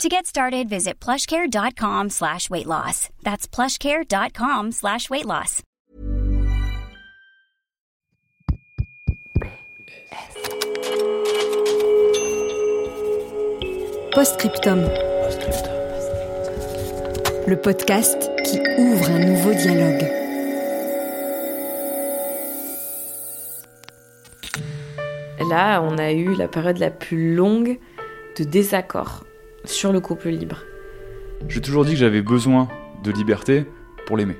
To get started, visit plushcare.com slash weight loss. That's plushcare.com slash weight loss. Postscriptum. Le podcast qui ouvre un nouveau dialogue. Là, on a eu la période la plus longue de désaccord sur le couple libre. J'ai toujours dit que j'avais besoin de liberté pour l'aimer.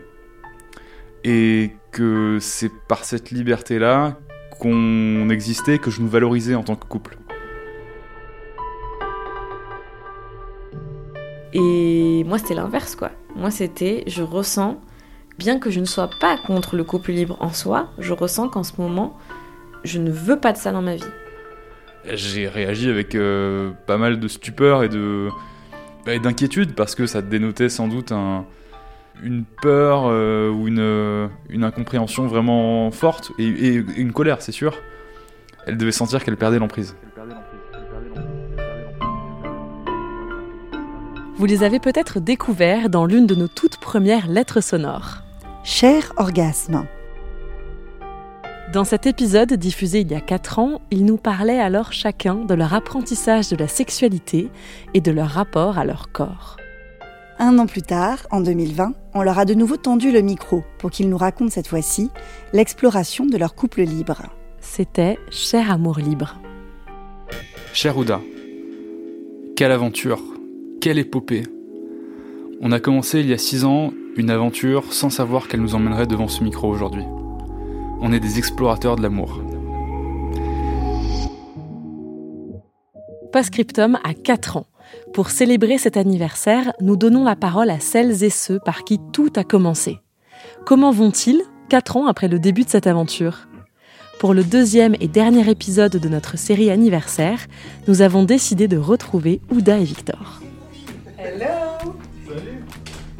Et que c'est par cette liberté-là qu'on existait, que je nous valorisais en tant que couple. Et moi, c'était l'inverse, quoi. Moi, c'était, je ressens, bien que je ne sois pas contre le couple libre en soi, je ressens qu'en ce moment, je ne veux pas de ça dans ma vie. J'ai réagi avec euh, pas mal de stupeur et de bah, et d'inquiétude parce que ça dénotait sans doute un- une peur euh, ou une, euh, une incompréhension vraiment forte et, et une colère, c'est sûr. Elle devait sentir qu'elle perdait l'emprise. Vous les avez peut-être découverts dans l'une de nos toutes premières lettres sonores. Cher orgasme. Dans cet épisode diffusé il y a 4 ans, ils nous parlaient alors chacun de leur apprentissage de la sexualité et de leur rapport à leur corps. Un an plus tard, en 2020, on leur a de nouveau tendu le micro pour qu'ils nous racontent cette fois-ci l'exploration de leur couple libre. C'était Cher amour libre. Cher Ouda, quelle aventure, quelle épopée. On a commencé il y a six ans une aventure sans savoir qu'elle nous emmènerait devant ce micro aujourd'hui. On est des explorateurs de l'amour. Postscriptum a 4 ans. Pour célébrer cet anniversaire, nous donnons la parole à celles et ceux par qui tout a commencé. Comment vont-ils 4 ans après le début de cette aventure? Pour le deuxième et dernier épisode de notre série anniversaire, nous avons décidé de retrouver Ouda et Victor.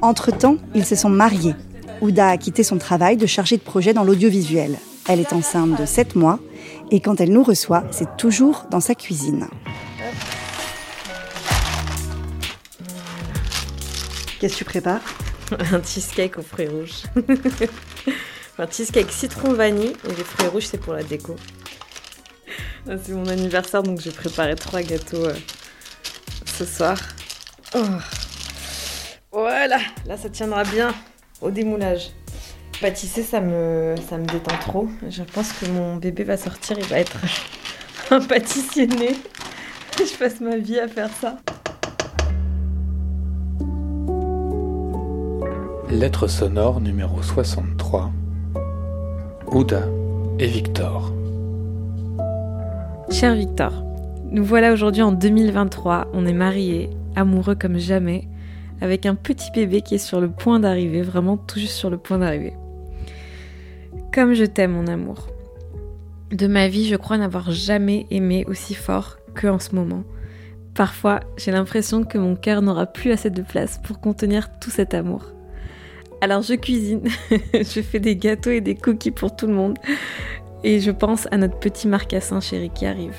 Entre-temps, ils se sont mariés. Ouda a quitté son travail de chargée de projet dans l'audiovisuel. Elle est enceinte de 7 mois et quand elle nous reçoit, c'est toujours dans sa cuisine. Qu'est-ce que tu prépares? Un cheesecake aux fruits rouges. un cheesecake citron vanille et les fruits rouges, c'est pour la déco. Ah, C'est mon anniversaire, donc j'ai préparé trois gâteaux euh, ce soir. Oh. Voilà, là ça tiendra bien au démoulage. Pâtisser, ça me, ça me détend trop. Je pense que mon bébé va sortir, il va être un pâtissier né. Je passe ma vie à faire ça. Lettre sonore numéro 63. Ouda et Victor. Cher Victor, nous voilà aujourd'hui en 2023. On est mariés, amoureux comme jamais, avec un petit bébé qui est sur le point d'arriver, vraiment tout juste sur le point d'arriver. Comme je t'aime, mon amour. De ma vie, je crois n'avoir jamais aimé aussi fort que en ce moment. Parfois, j'ai l'impression que mon cœur n'aura plus assez de place pour contenir tout cet amour. Alors je cuisine, je fais des gâteaux et des cookies pour tout le monde. Et je pense à notre petit marcassin chéri qui arrive.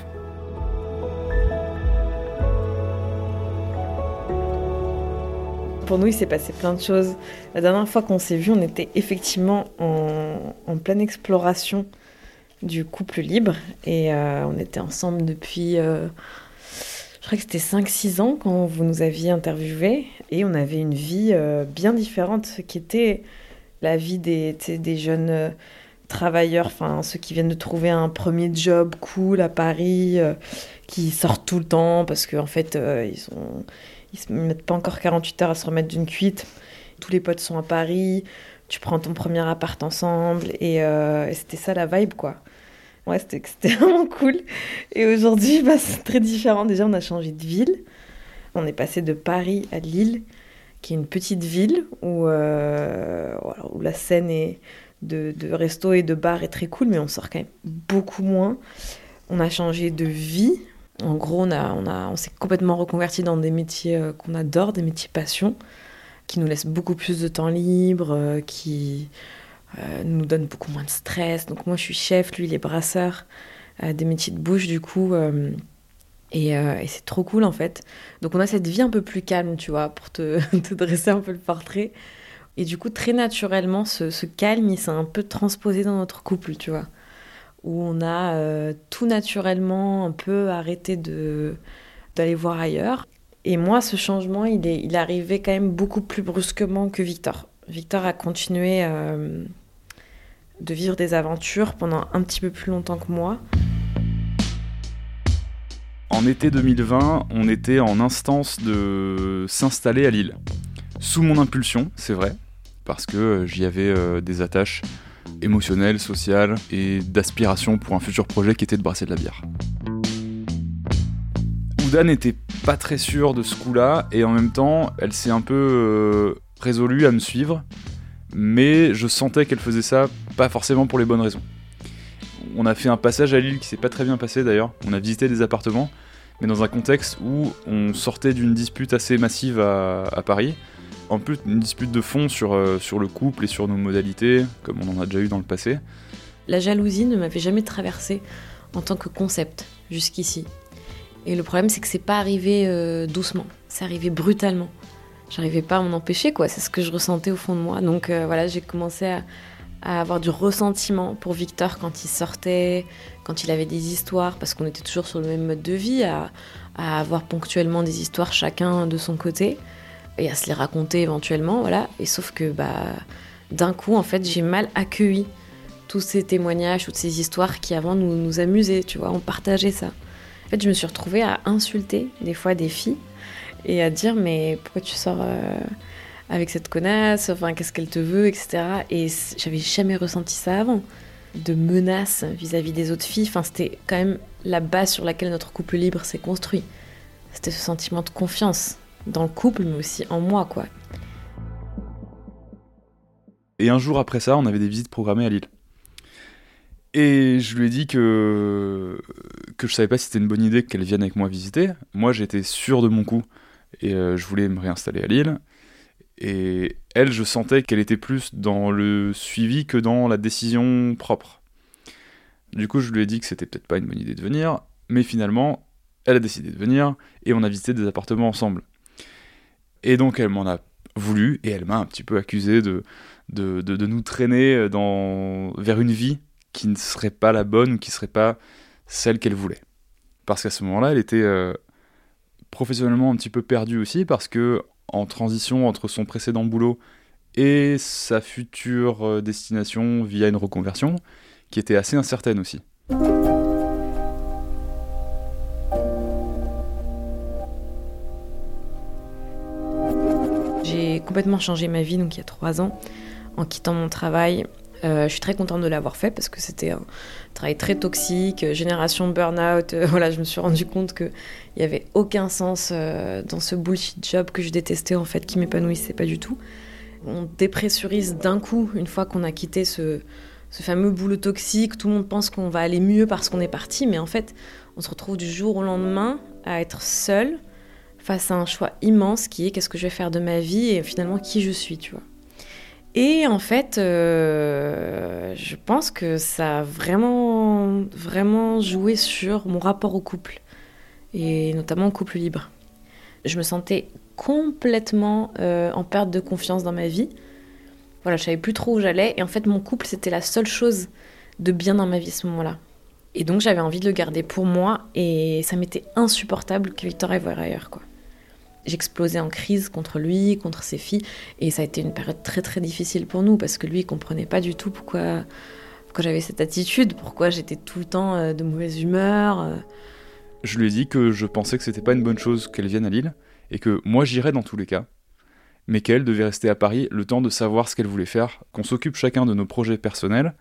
Pour nous, il s'est passé plein de choses. La dernière fois qu'on s'est vu, on était effectivement en, pleine exploration du couple libre. Et euh, on était ensemble depuis, euh, je crois que c'était 5-6 ans quand vous nous aviez interviewés. Et on avait une vie euh, bien différente, qui était la vie des, jeunes travailleurs, enfin ceux qui viennent de trouver un premier job cool à Paris, qui sortent tout le temps parce qu'en en fait ils sont ils se mettent pas encore 48 heures à se remettre d'une cuite. Tous les potes sont à Paris, tu prends ton premier appart ensemble et, euh, c'était ça la vibe quoi. Ouais, c'était vraiment cool. Et aujourd'hui, bah, c'est très différent. Déjà, on a changé de ville. On est passé de Paris à Lille, qui est une petite ville où, euh, la scène est de resto et de bar est très cool, mais on sort quand même beaucoup moins. On a changé de vie. En gros, on, a, on, s'est complètement reconverti dans des métiers euh, qu'on adore, des métiers passion, qui nous laissent beaucoup plus de temps libre, euh, qui nous donnent beaucoup moins de stress. Donc moi, je suis chef, lui, il est brasseur, des métiers de bouche, du coup. Euh, et, c'est trop cool en fait. Donc on a cette vie un peu plus calme, tu vois, pour te, dresser un peu le portrait. Et du coup, très naturellement, ce, calme, il s'est un peu transposé dans notre couple, tu vois. Où on a euh, tout naturellement un peu arrêté d'aller voir ailleurs. Et moi, ce changement, il est, il arrivé quand même beaucoup plus brusquement que Victor. Victor a continué euh, de vivre des aventures pendant un petit peu plus longtemps que moi. En été 2020, on était en instance de s'installer à Lille. Sous mon impulsion, c'est vrai, parce que euh, j'y avais des attaches émotionnelles, sociales et d'aspiration pour un futur projet qui était de brasser de la bière. Ouda n'était pas très sûre de ce coup-là, et en même temps, elle s'est un peu euh, résolue à me suivre, mais je sentais qu'elle faisait ça pas forcément pour les bonnes raisons. On a fait un passage à Lille qui s'est pas très bien passé d'ailleurs. On a visité des appartements, mais dans un contexte où on sortait d'une dispute assez massive à, Paris. En plus, une dispute de fond sur, euh, sur le couple et sur nos modalités, comme on en a déjà eu dans le passé. La jalousie ne m'avait jamais traversée en tant que concept jusqu'ici. Et le problème, c'est que c'est pas arrivé euh, doucement, c'est arrivé brutalement. J'arrivais pas à m'en empêcher, quoi. C'est ce que je ressentais au fond de moi. Donc euh, voilà, j'ai commencé à, à avoir du ressentiment pour Victor quand il sortait, quand il avait des histoires, parce qu'on était toujours sur le même mode de vie, à, avoir ponctuellement des histoires chacun de son côté, et à se les raconter éventuellement, voilà. Et sauf que bah, d'un coup, en fait, j'ai mal accueilli tous ces témoignages, toutes ces histoires qui avant nous, nous amusaient, tu vois, on partageait ça. En fait, je me suis retrouvée à insulter des fois des filles et à dire mais pourquoi tu sors euh, avec cette connasse, enfin qu'est-ce qu'elle te veut, etc. Et j'avais jamais ressenti ça avant, de menaces vis-à-vis des autres filles. Enfin, c'était quand même la base sur laquelle notre couple libre s'est construit. C'était ce sentiment de confiance dans le couple, mais aussi en moi, quoi. Et un jour après ça, on avait des visites programmées à Lille. Et je lui ai dit que, que je savais pas si c'était une bonne idée qu'elle vienne avec moi visiter. Moi, j'étais sûr de mon coup et euh, je voulais me réinstaller à Lille. Et elle, je sentais qu'elle était plus dans le suivi que dans la décision propre. Du coup, je lui ai dit que c'était peut-être pas une bonne idée de venir, mais finalement, elle a décidé de venir et on a visité des appartements ensemble. Et donc, elle m'en a voulu et elle m'a un petit peu accusé de, de, de, nous traîner dans, vers une vie qui ne serait pas la bonne ou qui serait pas celle qu'elle voulait. Parce qu'à ce moment-là, elle était euh, professionnellement un petit peu perdue aussi parce que en transition entre son précédent boulot et sa future euh, destination via une reconversion, qui était assez incertaine aussi. Complètement changé ma vie donc il y a trois ans en quittant mon travail euh, je suis très contente de l'avoir fait parce que c'était un travail très toxique, euh, génération burn-out. Euh, voilà, je me suis rendu compte qu'il n'y avait aucun sens dans ce bullshit job que je détestais en fait, qui m'épanouissait pas du tout. On dépressurise d'un coup une fois qu'on a quitté ce, ce fameux boulot toxique. Tout le monde pense qu'on va aller mieux parce qu'on est parti, mais en fait, on se retrouve du jour au lendemain à être seul face à un choix immense qui est qu'est-ce que je vais faire de ma vie et finalement qui je suis, tu vois. Et en fait, euh, je pense que ça a vraiment, vraiment joué sur mon rapport au couple, et notamment au couple libre. Je me sentais complètement euh, en perte de confiance dans ma vie. Voilà, je savais plus trop où j'allais, et en fait, mon couple, c'était la seule chose de bien dans ma vie à ce moment-là. Et donc, j'avais envie de le garder pour moi, et ça m'était insupportable que Victor aille voir ailleurs, quoi j'explosais en crise contre lui, contre ses filles. Et ça a été une période très très difficile pour nous parce que lui, comprenait pas du tout pourquoi, pourquoi j'avais cette attitude, pourquoi j'étais tout le temps euh, de mauvaise humeur. Euh. Je lui ai dit que je pensais que c'était pas une bonne chose qu'elle vienne à Lille et que moi j'irais dans tous les cas, mais qu'elle devait rester à Paris le temps de savoir ce qu'elle voulait faire, qu'on s'occupe chacun de nos projets personnels,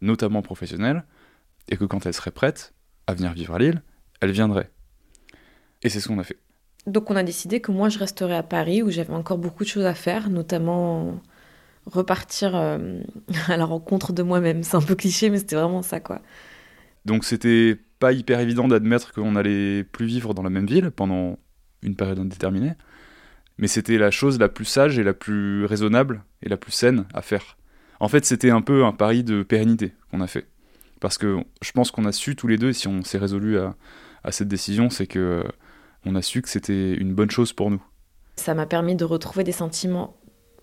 notamment professionnels, et que quand elle serait prête à venir vivre à Lille, elle viendrait. Et c'est ce qu'on a fait. Donc on a décidé que moi je resterais à Paris où j'avais encore beaucoup de choses à faire, notamment repartir euh, à la rencontre de moi-même. C'est un peu cliché, mais c'était vraiment ça, quoi. Donc c'était pas hyper évident d'admettre qu'on allait plus vivre dans la même ville pendant une période indéterminée, mais c'était la chose la plus sage et la plus raisonnable et la plus saine à faire. En fait, c'était un peu un pari de pérennité qu'on a fait. Parce que je pense qu'on a su tous les deux, et si on s'est résolu à, à, cette décision, c'est que on a su que c'était une bonne chose pour nous. Ça m'a permis de retrouver des sentiments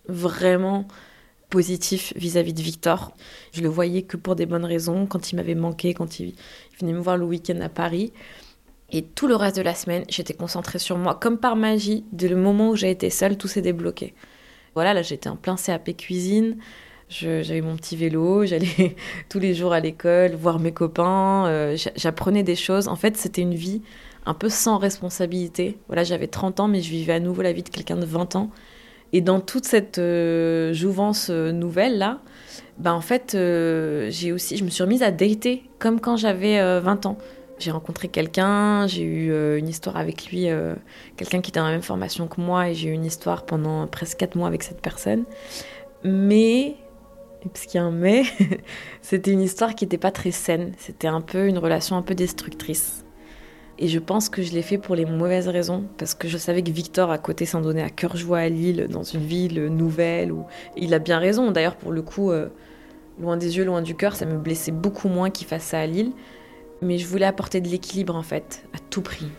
vraiment positif vis-à-vis de Victor. Je le voyais que pour des bonnes raisons, quand il m'avait manqué, quand il, venait me voir le week-end à Paris. Et tout le reste de la semaine, j'étais concentrée sur moi. Comme par magie, dès le moment où j'ai été seule, tout s'est débloqué. Voilà, là j'étais en plein CAP cuisine. J'avais mon petit vélo, j'allais tous les jours à l'école, voir mes copains, euh, j'apprenais des choses. En fait, c'était une vie un peu sans responsabilité. Voilà, j'avais 30 ans, mais je vivais à nouveau la vie de quelqu'un de 20 ans. Et dans toute cette euh, jouvence euh, nouvelle là, bah en fait, euh, j'ai aussi, je me suis remise à dater comme quand j'avais 20 ans. J'ai rencontré quelqu'un, j'ai eu une histoire avec lui, quelqu'un qui était dans la même formation que moi, et j'ai eu une histoire pendant presque 4 mois avec cette personne. Mais, parce qu'il y a un mais, c'était une histoire qui n'était pas très saine. C'était un peu une relation un peu destructrice. Et je pense que je l'ai fait pour les mauvaises raisons, parce que je savais que Victor, à côté, s'en donnait à cœur joie à Lille, dans une ville nouvelle. Où... Il a bien raison, d'ailleurs, pour le coup, euh, loin des yeux, loin du cœur, ça me blessait beaucoup moins qu'il fasse ça à Lille. Mais je voulais apporter de l'équilibre, en fait, à tout prix.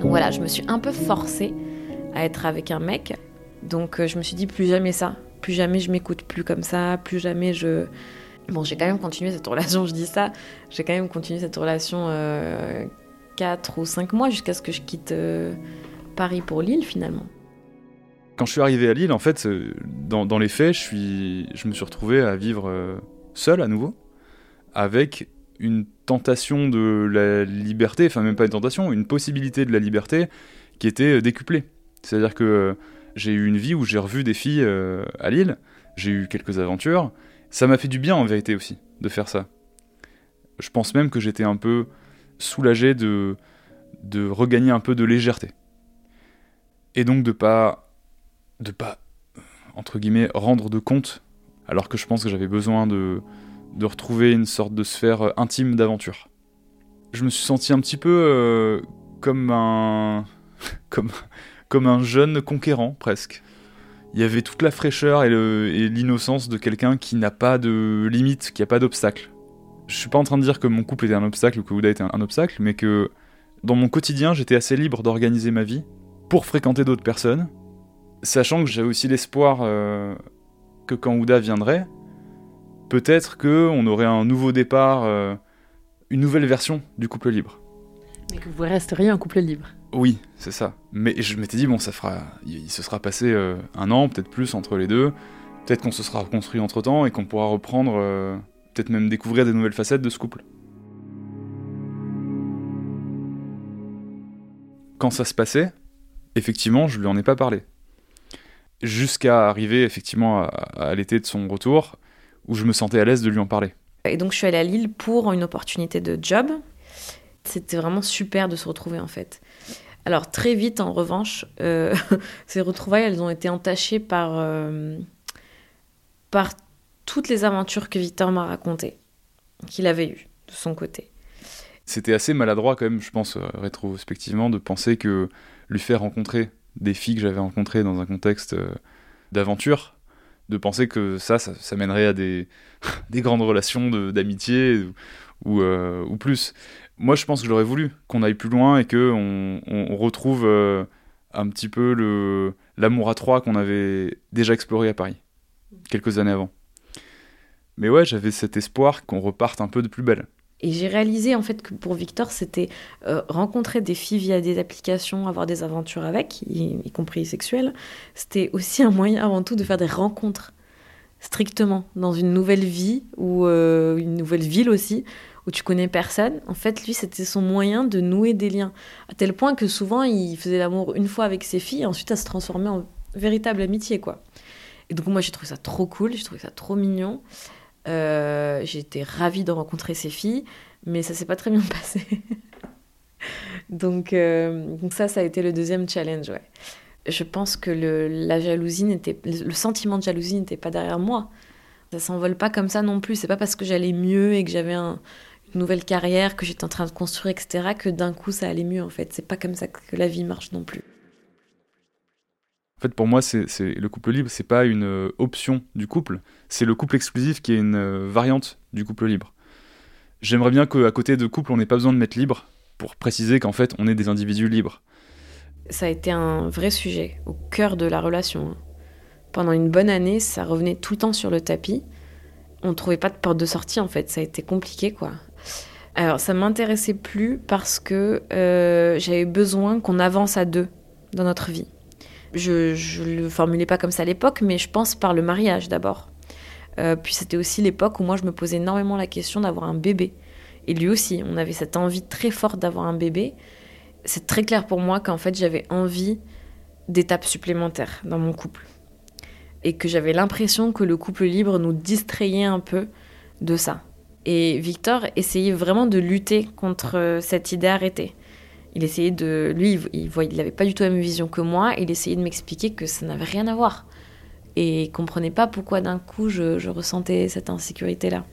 Donc voilà, je me suis un peu forcée à être avec un mec. Donc euh, je me suis dit plus jamais ça plus jamais je m'écoute plus comme ça, plus jamais je... Bon, j'ai quand même continué cette relation, je dis ça, j'ai quand même continué cette relation euh, 4 ou 5 mois jusqu'à ce que je quitte euh, Paris pour Lille finalement. Quand je suis arrivé à Lille, en fait, euh, dans, dans les faits, je, suis, je me suis retrouvé à vivre euh, seul à nouveau, avec une tentation de la liberté, enfin même pas une tentation, une possibilité de la liberté qui était décuplée. C'est-à-dire que j'ai eu une vie où j'ai revu des filles euh, à Lille, j'ai eu quelques aventures. Ça m'a fait du bien en vérité aussi de faire ça. Je pense même que j'étais un peu soulagé de, de regagner un peu de légèreté. Et donc de pas de pas entre guillemets rendre de compte alors que je pense que j'avais besoin de, de retrouver une sorte de sphère intime d'aventure. Je me suis senti un petit peu euh, comme un comme comme un jeune conquérant presque. Il y avait toute la fraîcheur et l'innocence de quelqu'un qui n'a pas de limite, qui n'a pas d'obstacle. Je suis pas en train de dire que mon couple était un obstacle ou que Ouda était un, obstacle, mais que dans mon quotidien, j'étais assez libre d'organiser ma vie pour fréquenter d'autres personnes, sachant que j'avais aussi l'espoir euh, que quand Ouda viendrait, peut-être qu'on aurait un nouveau départ, euh, une nouvelle version du couple libre. Mais que vous resteriez un couple libre. Oui, c'est ça. Mais je m'étais dit, bon, ça fera. Il se sera passé euh, un an, peut-être plus, entre les deux. Peut-être qu'on se sera reconstruit entre temps et qu'on pourra reprendre. Euh, peut-être même découvrir des nouvelles facettes de ce couple. Quand ça se passait, effectivement, je lui en ai pas parlé. Jusqu'à arriver effectivement à, l'été de son retour, où je me sentais à l'aise de lui en parler. Et donc je suis allée à Lille pour une opportunité de job. C'était vraiment super de se retrouver en fait. Alors très vite, en revanche, euh, ces retrouvailles, elles ont été entachées par, euh, par toutes les aventures que Victor m'a racontées, qu'il avait eues de son côté. C'était assez maladroit quand même, je pense, euh, rétrospectivement, de penser que lui faire rencontrer des filles que j'avais rencontrées dans un contexte d'aventure, de penser que ça, ça, mènerait à des, des grandes relations d'amitié ou, ou plus. Moi, je pense que j'aurais voulu qu'on aille plus loin et qu'on on, retrouve euh, un petit peu l'amour à trois qu'on avait déjà exploré à Paris, quelques années avant. Mais ouais, j'avais cet espoir qu'on reparte un peu de plus belle. Et j'ai réalisé en fait que pour Victor, c'était euh, rencontrer des filles via des applications, avoir des aventures avec, y, compris sexuelles. C'était aussi un moyen avant tout de faire des rencontres strictement dans une nouvelle vie ou euh, une nouvelle ville aussi où tu connais personne, en fait, lui, c'était son moyen de nouer des liens. À tel point que souvent, il faisait l'amour une fois avec ses filles, et ensuite, ça se transformait en véritable amitié, quoi. Et donc, moi, j'ai trouvé ça trop cool, j'ai trouvé ça trop mignon. Euh, J'étais ravie de rencontrer ces filles, mais ça s'est pas très bien passé. donc, euh, donc ça, ça a été le deuxième challenge, ouais. Je pense que le, la jalousie n'était, le sentiment de jalousie n'était pas derrière moi. Ça s'envole pas comme ça non plus. C'est pas parce que j'allais mieux et que j'avais un, nouvelle carrière que j'étais en train de construire, etc., que d'un coup ça allait mieux en fait. C'est pas comme ça que la vie marche non plus. En fait, pour moi, c'est le couple libre, c'est pas une euh, option du couple, c'est le couple exclusif qui est une euh, variante du couple libre. J'aimerais bien qu'à côté de couple, on n'ait pas besoin de mettre libre pour préciser qu'en fait, on est des individus libres. Ça a été un vrai sujet au cœur de la relation. Hein. Pendant une bonne année, ça revenait tout le temps sur le tapis. On ne trouvait pas de porte de sortie en fait, ça a été compliqué quoi. Alors ça m'intéressait plus parce que euh, j'avais besoin qu'on avance à deux dans notre vie. Je ne le formulais pas comme ça à l'époque, mais je pense par le mariage d'abord. Euh, puis c'était aussi l'époque où moi je me posais énormément la question d'avoir un bébé. Et lui aussi, on avait cette envie très forte d'avoir un bébé. C'est très clair pour moi qu'en fait j'avais envie d'étapes supplémentaires dans mon couple. Et que j'avais l'impression que le couple libre nous distrayait un peu de ça. Et Victor essayait vraiment de lutter contre cette idée arrêtée il essayait de. Lui, il n'avait pas du tout la même vision que moi. Il essayait de m'expliquer que ça n'avait rien à voir. Et il comprenait pas pourquoi d'un coup je, ressentais cette insécurité-là.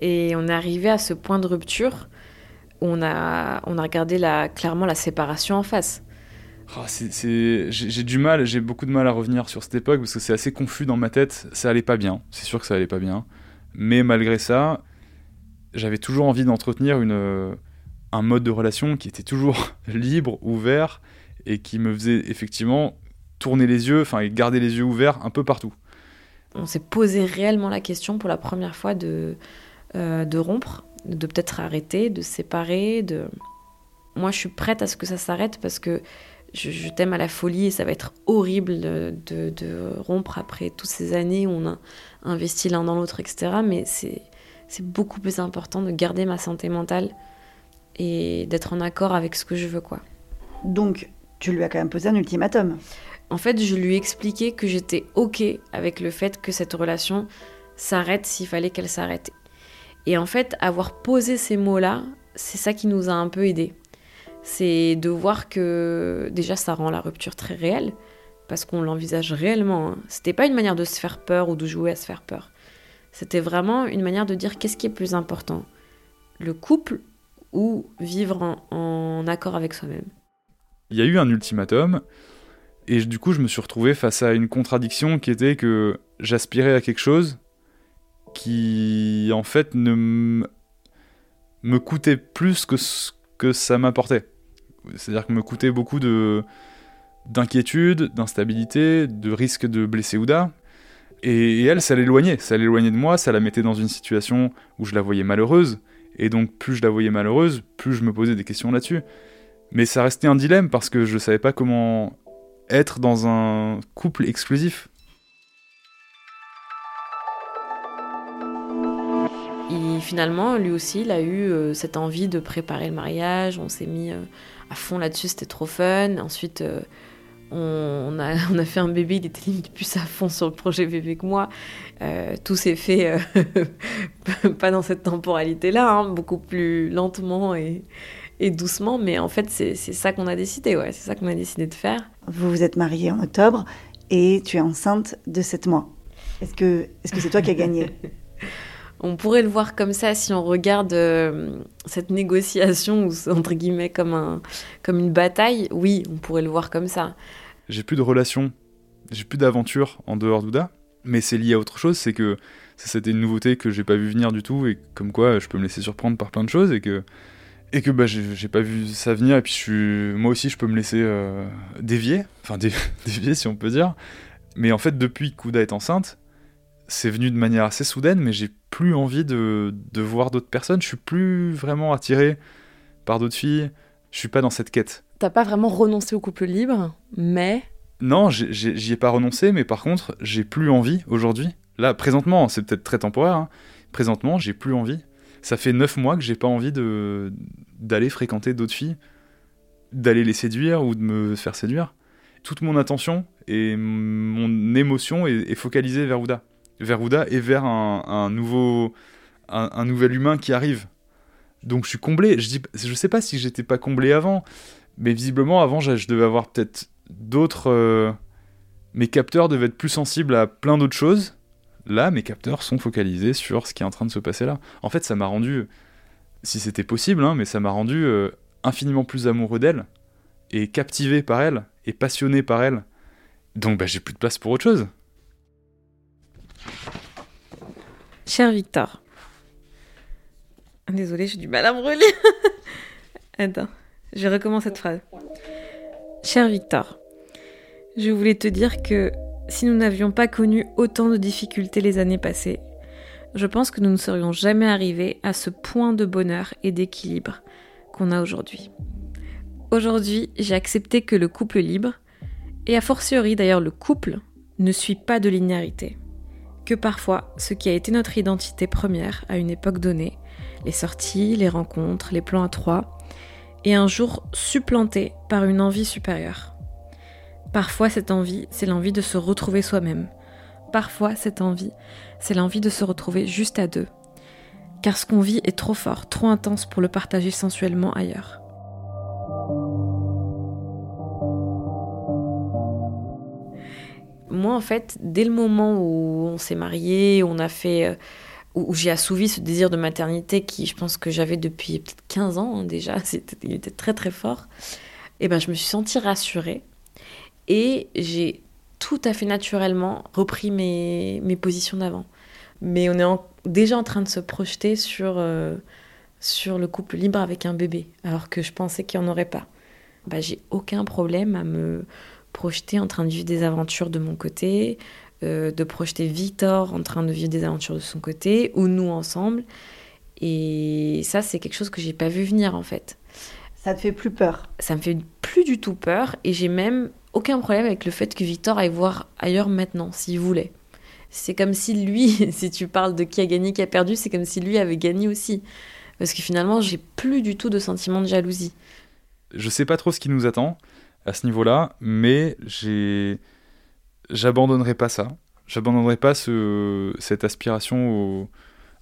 Et on est arrivé à ce point de rupture où on a, on a regardé la, clairement la séparation en face. Oh, j'ai du mal, j'ai beaucoup de mal à revenir sur cette époque parce que c'est assez confus dans ma tête. Ça allait pas bien, c'est sûr que ça allait pas bien. Mais malgré ça, j'avais toujours envie d'entretenir une un mode de relation qui était toujours libre, ouvert, et qui me faisait effectivement tourner les yeux, enfin garder les yeux ouverts un peu partout. On s'est posé réellement la question pour la première fois de, euh, de rompre, de peut-être arrêter, de séparer. De... Moi, je suis prête à ce que ça s'arrête parce que je, t'aime à la folie et ça va être horrible de, de, rompre après toutes ces années où on a investi l'un dans l'autre, etc. Mais c'est beaucoup plus important de garder ma santé mentale et d'être en accord avec ce que je veux, quoi. Donc, tu lui as quand même posé un ultimatum. En fait, je lui ai expliqué que j'étais OK avec le fait que cette relation s'arrête s'il fallait qu'elle s'arrête. Et en fait, avoir posé ces mots-là, c'est ça qui nous a un peu aidés. C'est de voir que déjà ça rend la rupture très réelle, parce qu'on l'envisage réellement. Hein. C'était pas une manière de se faire peur ou de jouer à se faire peur. C'était vraiment une manière de dire qu'est-ce qui est plus important. Le couple ou vivre en, accord avec soi-même. Il y a eu un ultimatum, et du coup je me suis retrouvé face à une contradiction qui était que j'aspirais à quelque chose qui en fait ne me coûtait plus que ce que ça m'apportait. C'est-à-dire que me coûtait beaucoup de d'inquiétude, d'instabilité, de risque de blesser Ouda. Et, elle, ça l'éloignait, ça l'éloignait de moi, ça la mettait dans une situation où je la voyais malheureuse, et donc, plus je la voyais malheureuse, plus je me posais des questions là-dessus. Mais ça restait un dilemme parce que je savais pas comment être dans un couple exclusif. Et finalement, lui aussi, il a eu euh, cette envie de préparer le mariage. On s'est mis euh, à fond là-dessus, c'était trop fun. Ensuite, euh, on, a, on, a, fait un bébé, il était limite plus à fond sur le projet bébé que moi. Euh, tout s'est fait euh, pas dans cette temporalité-là, hein, beaucoup plus lentement et, et, doucement, mais en fait c'est ça qu'on a décidé, ouais, c'est ça qu'on a décidé de faire. Vous vous êtes mariés en octobre et tu es enceinte de 7 mois. Est-ce que c'est -ce c'est toi qui as gagné? On pourrait le voir comme ça si on regarde euh, cette négociation, entre guillemets, comme, un, comme une bataille. Oui, on pourrait le voir comme ça. J'ai plus de relations, j'ai plus d'aventure en dehors d'Ouda, mais c'est lié à autre chose, c'est que c'était une nouveauté que j'ai pas vu venir du tout, et comme quoi je peux me laisser surprendre par plein de choses, et que, et que bah, j'ai pas vu ça venir, et puis je suis, moi aussi je peux me laisser euh, dévier, enfin dévier si on peut dire. Mais en fait, depuis qu'Ouda est enceinte, c'est venu de manière assez soudaine, mais j'ai plus envie de, de voir d'autres personnes. Je suis plus vraiment attiré par d'autres filles. Je suis pas dans cette quête. T'as pas vraiment renoncé au couple libre, mais. Non, j'y ai pas renoncé, mais par contre, j'ai plus envie aujourd'hui. Là, présentement, c'est peut-être très temporaire. Hein. Présentement, j'ai plus envie. Ça fait neuf mois que j'ai pas envie de d'aller fréquenter d'autres filles, d'aller les séduire ou de me faire séduire. Toute mon attention et mon émotion est, est focalisée vers Ouda. Vers Ouda et vers un, nouveau, un, nouvel humain qui arrive. Donc je suis comblé. Je dis, je sais pas si j'étais pas comblé avant, mais visiblement avant, je, devais avoir peut-être d'autres. Euh, mes capteurs devaient être plus sensibles à plein d'autres choses. Là, mes capteurs sont focalisés sur ce qui est en train de se passer là. En fait, ça m'a rendu, si c'était possible, hein, mais ça m'a rendu euh, infiniment plus amoureux d'elle et captivé par elle et passionné par elle. Donc, bah, j'ai plus de place pour autre chose. Cher Victor. Désolée, j'ai du mal à me relire. Attends, je recommence cette phrase. Cher Victor, je voulais te dire que si nous n'avions pas connu autant de difficultés les années passées, je pense que nous ne serions jamais arrivés à ce point de bonheur et d'équilibre qu'on a aujourd'hui. Aujourd'hui, j'ai accepté que le couple libre, et a fortiori d'ailleurs le couple, ne suit pas de linéarité. Parfois, ce qui a été notre identité première à une époque donnée, les sorties, les rencontres, les plans à trois, est un jour supplanté par une envie supérieure. Parfois, cette envie, c'est l'envie de se retrouver soi-même. Parfois, cette envie, c'est l'envie de se retrouver juste à deux. Car ce qu'on vit est trop fort, trop intense pour le partager sensuellement ailleurs. Moi, en fait, dès le moment où on s'est marié, on a fait. Euh, où j'ai assouvi ce désir de maternité qui, je pense que j'avais depuis peut-être 15 ans hein, déjà, il était très très fort, et eh ben je me suis sentie rassurée et j'ai tout à fait naturellement repris mes, mes positions d'avant. Mais on est déjà en train de se projeter sur, euh, sur le couple libre avec un bébé, alors que je pensais qu'il n'y en aurait pas. Bah, j'ai aucun problème à me projeter en train de vivre des aventures de mon côté, euh, de projeter Victor en train de vivre des aventures de son côté, ou nous ensemble. Et ça, c'est quelque chose que j'ai pas vu venir en fait. Ça te fait plus peur? Ça me fait plus du tout peur, et j'ai même aucun problème avec le fait que Victor aille voir ailleurs maintenant, s'il voulait. C'est comme si lui, si tu parles de qui a gagné, qui a perdu, c'est comme si lui avait gagné aussi. Parce que finalement, j'ai plus du tout de sentiment de jalousie. Je sais pas trop ce qui nous attend à ce niveau-là, mais j'ai. J'abandonnerai pas ça. J'abandonnerai pas ce... cette aspiration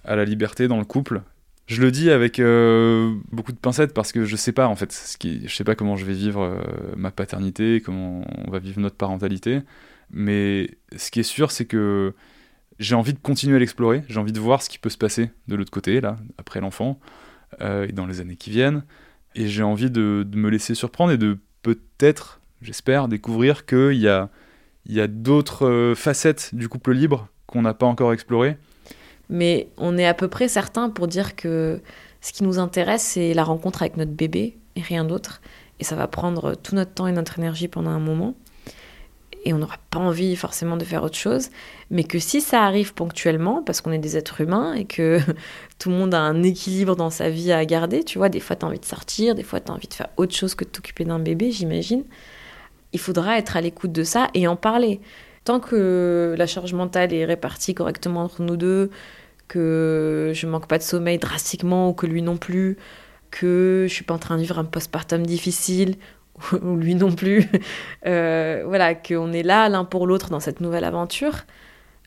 à la liberté dans le couple. Je le dis avec euh, beaucoup de pincettes parce que je sais pas en fait, ce qui... je sais pas comment je vais vivre euh, ma paternité, comment on va vivre notre parentalité, mais ce qui est sûr c'est que j'ai envie de continuer à l'explorer, j'ai envie de voir ce qui peut se passer de l'autre côté, là, après l'enfant, euh, et dans les années qui viennent, et j'ai envie de, de, me laisser surprendre et de peut-être, j'espère, découvrir qu'il y a, d'autres facettes du couple libre qu'on n'a pas encore explorées mais on est à peu près certain pour dire que ce qui nous intéresse, c'est la rencontre avec notre bébé et rien d'autre. Et ça va prendre tout notre temps et notre énergie pendant un moment. Et on n'aura pas envie forcément de faire autre chose. Mais que si ça arrive ponctuellement, parce qu'on est des êtres humains et que tout le monde a un équilibre dans sa vie à garder, tu vois, des fois tu as envie de sortir, des fois tu as envie de faire autre chose que de t'occuper d'un bébé, j'imagine. Il faudra être à l'écoute de ça et en parler. Tant que la charge mentale est répartie correctement entre nous deux, que je manque pas de sommeil drastiquement ou que lui non plus, que je suis pas en train de vivre un postpartum difficile ou lui non plus. Euh, voilà, qu'on est là l'un pour l'autre dans cette nouvelle aventure.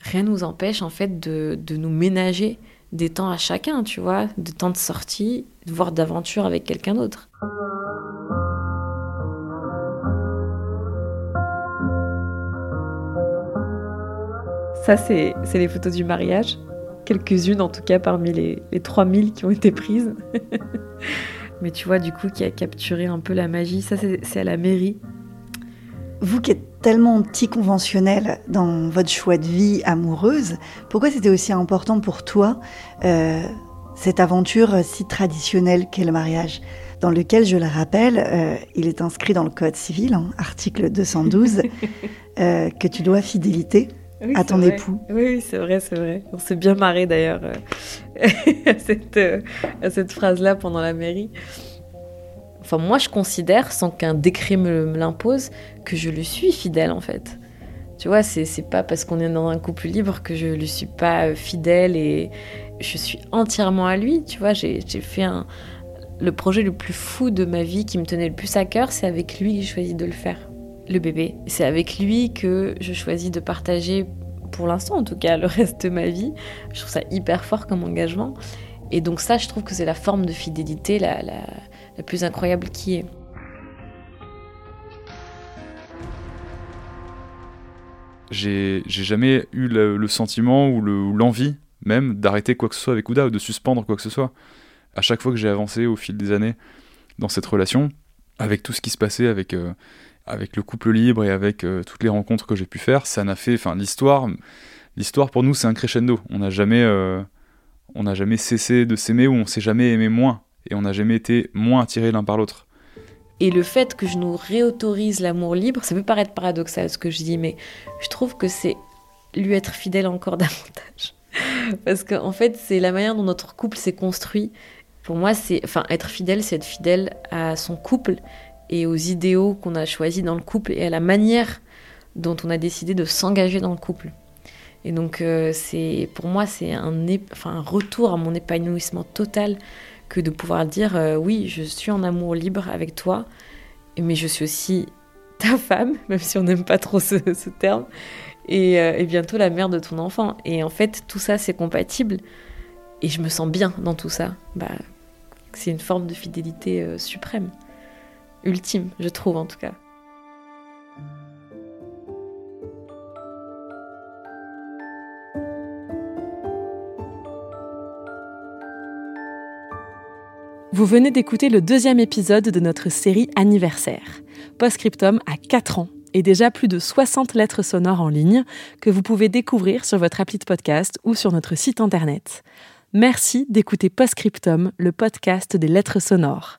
Rien nous empêche en fait de, de, nous ménager des temps à chacun, tu vois, de temps de sortie, voire d'aventure avec quelqu'un d'autre. Ça, c'est les photos du mariage quelques-unes en tout cas parmi les, les 3000 qui ont été prises. Mais tu vois, du coup, qui a capturé un peu la magie, ça c'est à la mairie. Vous qui êtes tellement anti-conventionnel dans votre choix de vie amoureuse, pourquoi c'était aussi important pour toi euh, cette aventure si traditionnelle qu'est le mariage? Dans lequel, je le rappelle, euh, il est inscrit dans le Code civil, hein, article 212, euh, que tu dois fidélité à ton époux. Oui, c'est vrai, c'est vrai. On s'est bien marré d'ailleurs euh, euh, à cette, phrase-là pendant la mairie. Enfin, moi, je considère, sans qu'un décret me, l'impose, que je lui suis fidèle en fait. Tu vois, c'est pas parce qu'on est dans un couple libre que je lui suis pas euh, fidèle et je suis entièrement à lui. Tu vois, j'ai fait un, le projet le plus fou de ma vie qui me tenait le plus à cœur, c'est avec lui que j'ai choisi de le faire le bébé. C'est avec lui que je choisis de partager pour l'instant en tout cas, le reste de ma vie. Je trouve ça hyper fort comme engagement. Et donc ça, je trouve que c'est la forme de fidélité la, plus incroyable qui est. j'ai jamais eu le, sentiment ou l'envie même d'arrêter quoi que ce soit avec Ouda ou de suspendre quoi que ce soit. À chaque fois que j'ai avancé au fil des années dans cette relation, avec tout ce qui se passait avec, euh, avec le couple libre et avec euh, toutes les rencontres que j'ai pu faire, ça n'a fait. Enfin, l'histoire, l'histoire pour nous, c'est un crescendo. On n'a jamais, euh, on n'a jamais cessé de s'aimer ou on s'est jamais aimé moins et on n'a jamais été moins attirés l'un par l'autre. Et le fait que je nous réautorise l'amour libre, ça peut paraître paradoxal ce que je dis, mais je trouve que c'est lui être fidèle encore davantage. Parce qu'en fait, c'est la manière dont notre couple s'est construit. Pour moi, c'est, enfin, être fidèle, c'est être fidèle à son couple et aux idéaux qu'on a choisis dans le couple et à la manière dont on a décidé de s'engager dans le couple. Et donc, euh, c'est, pour moi, c'est un, enfin, un retour à mon épanouissement total que de pouvoir dire euh, oui, je suis en amour libre avec toi, mais je suis aussi ta femme, même si on n'aime pas trop ce, terme, euh, et, bientôt la mère de ton enfant. Et en fait, tout ça, c'est compatible, et je me sens bien dans tout ça. Bah, c'est une forme de fidélité suprême, ultime, je trouve en tout cas. Vous venez d'écouter le deuxième épisode de notre série anniversaire. Postscriptum a 4 ans et déjà plus de 60 lettres sonores en ligne que vous pouvez découvrir sur votre appli de podcast ou sur notre site internet. Merci d'écouter Postscriptum, le podcast des lettres sonores.